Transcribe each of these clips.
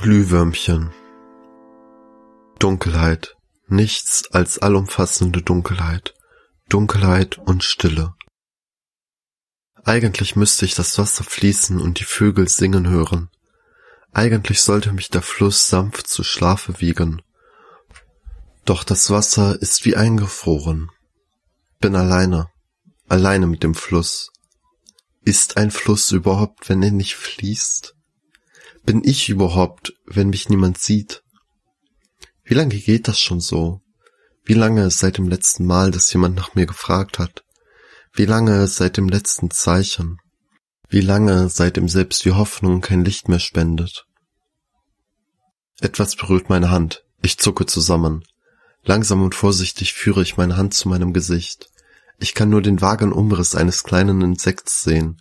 Glühwürmchen. Dunkelheit. Nichts als allumfassende Dunkelheit. Dunkelheit und Stille. Eigentlich müsste ich das Wasser fließen und die Vögel singen hören. Eigentlich sollte mich der Fluss sanft zu Schlafe wiegen. Doch das Wasser ist wie eingefroren. Bin alleine, alleine mit dem Fluss. Ist ein Fluss überhaupt, wenn er nicht fließt? Bin ich überhaupt, wenn mich niemand sieht? Wie lange geht das schon so? Wie lange seit dem letzten Mal, dass jemand nach mir gefragt hat? Wie lange seit dem letzten Zeichen? Wie lange seitdem selbst die Hoffnung kein Licht mehr spendet? Etwas berührt meine Hand. Ich zucke zusammen. Langsam und vorsichtig führe ich meine Hand zu meinem Gesicht. Ich kann nur den vagen Umriss eines kleinen Insekts sehen.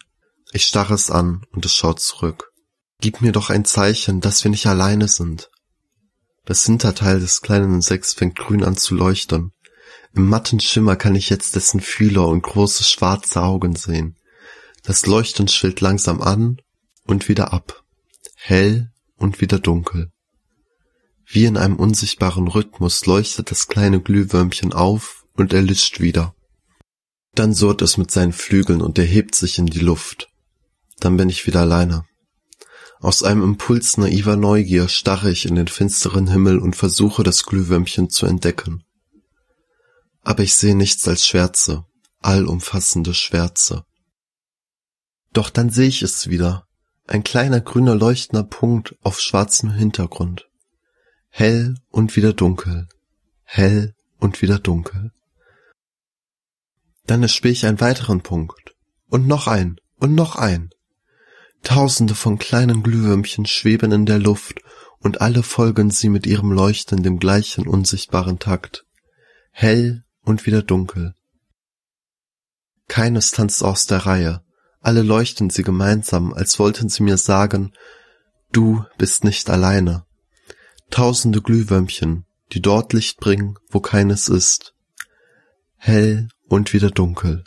Ich starre es an und es schaut zurück. Gib mir doch ein Zeichen, dass wir nicht alleine sind. Das Hinterteil des kleinen Insekts fängt grün an zu leuchten. Im matten Schimmer kann ich jetzt dessen Fühler und große schwarze Augen sehen. Das Leuchten schwillt langsam an und wieder ab. Hell und wieder dunkel. Wie in einem unsichtbaren Rhythmus leuchtet das kleine Glühwürmchen auf und erlischt wieder. Dann surrt es mit seinen Flügeln und erhebt sich in die Luft. Dann bin ich wieder alleine. Aus einem Impuls naiver Neugier starre ich in den finsteren Himmel und versuche das Glühwürmchen zu entdecken. Aber ich sehe nichts als Schwärze, allumfassende Schwärze. Doch dann sehe ich es wieder, ein kleiner grüner leuchtender Punkt auf schwarzem Hintergrund. Hell und wieder dunkel, hell und wieder dunkel. Dann erspähe ich einen weiteren Punkt und noch ein und noch ein. Tausende von kleinen Glühwürmchen schweben in der Luft, und alle folgen sie mit ihrem Leuchten dem gleichen unsichtbaren Takt. Hell und wieder dunkel. Keines tanzt aus der Reihe, alle leuchten sie gemeinsam, als wollten sie mir sagen, du bist nicht alleine. Tausende Glühwürmchen, die dort Licht bringen, wo keines ist. Hell und wieder dunkel.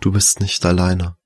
Du bist nicht alleine.